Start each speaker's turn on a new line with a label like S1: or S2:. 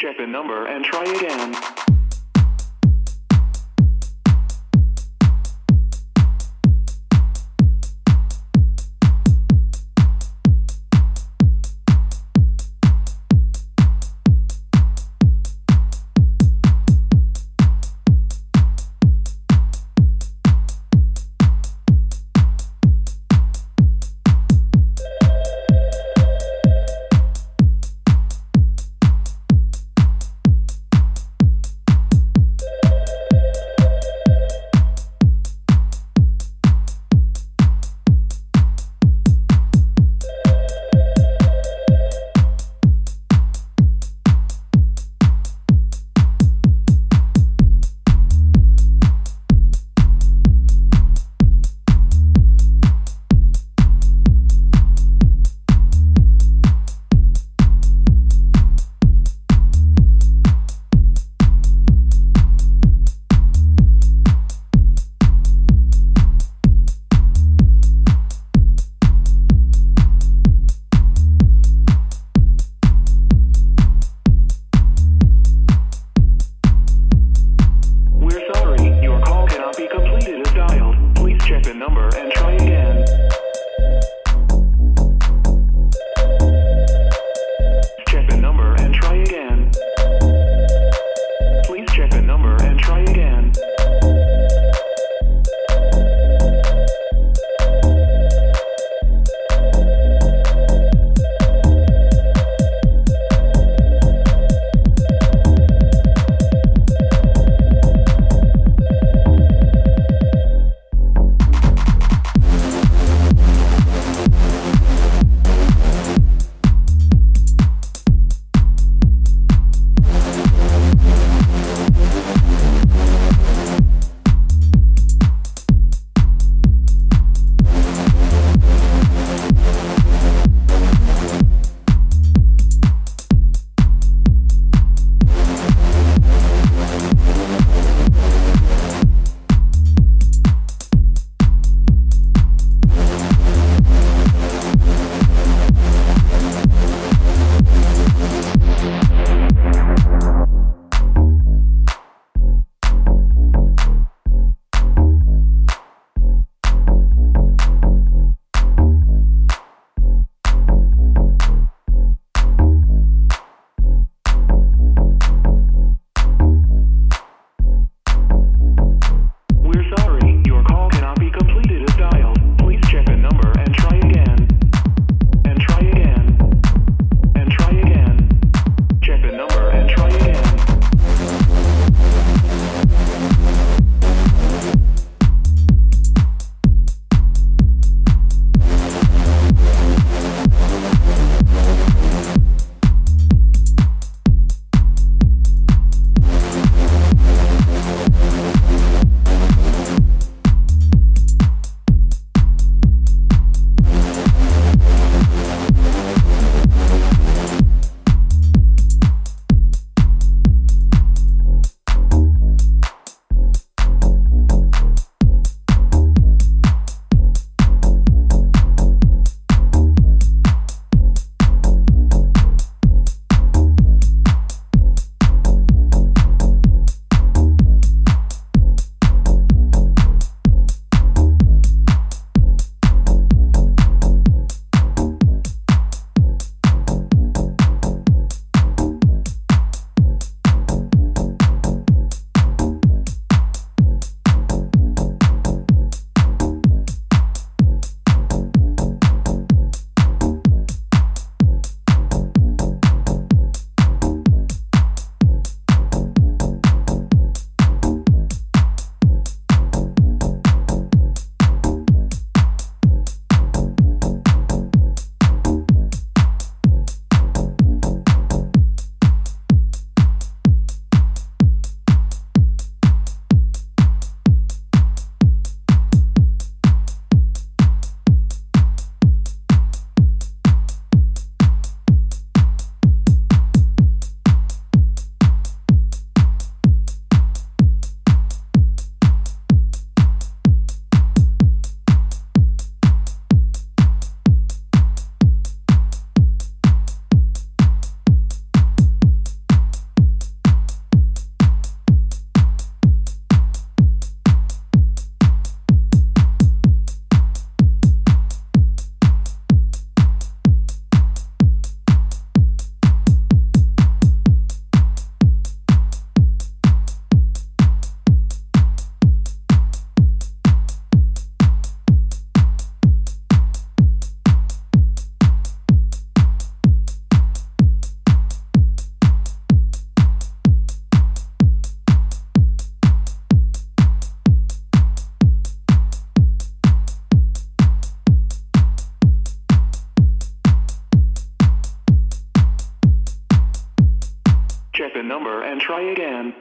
S1: Check the number and try again. the number and try again.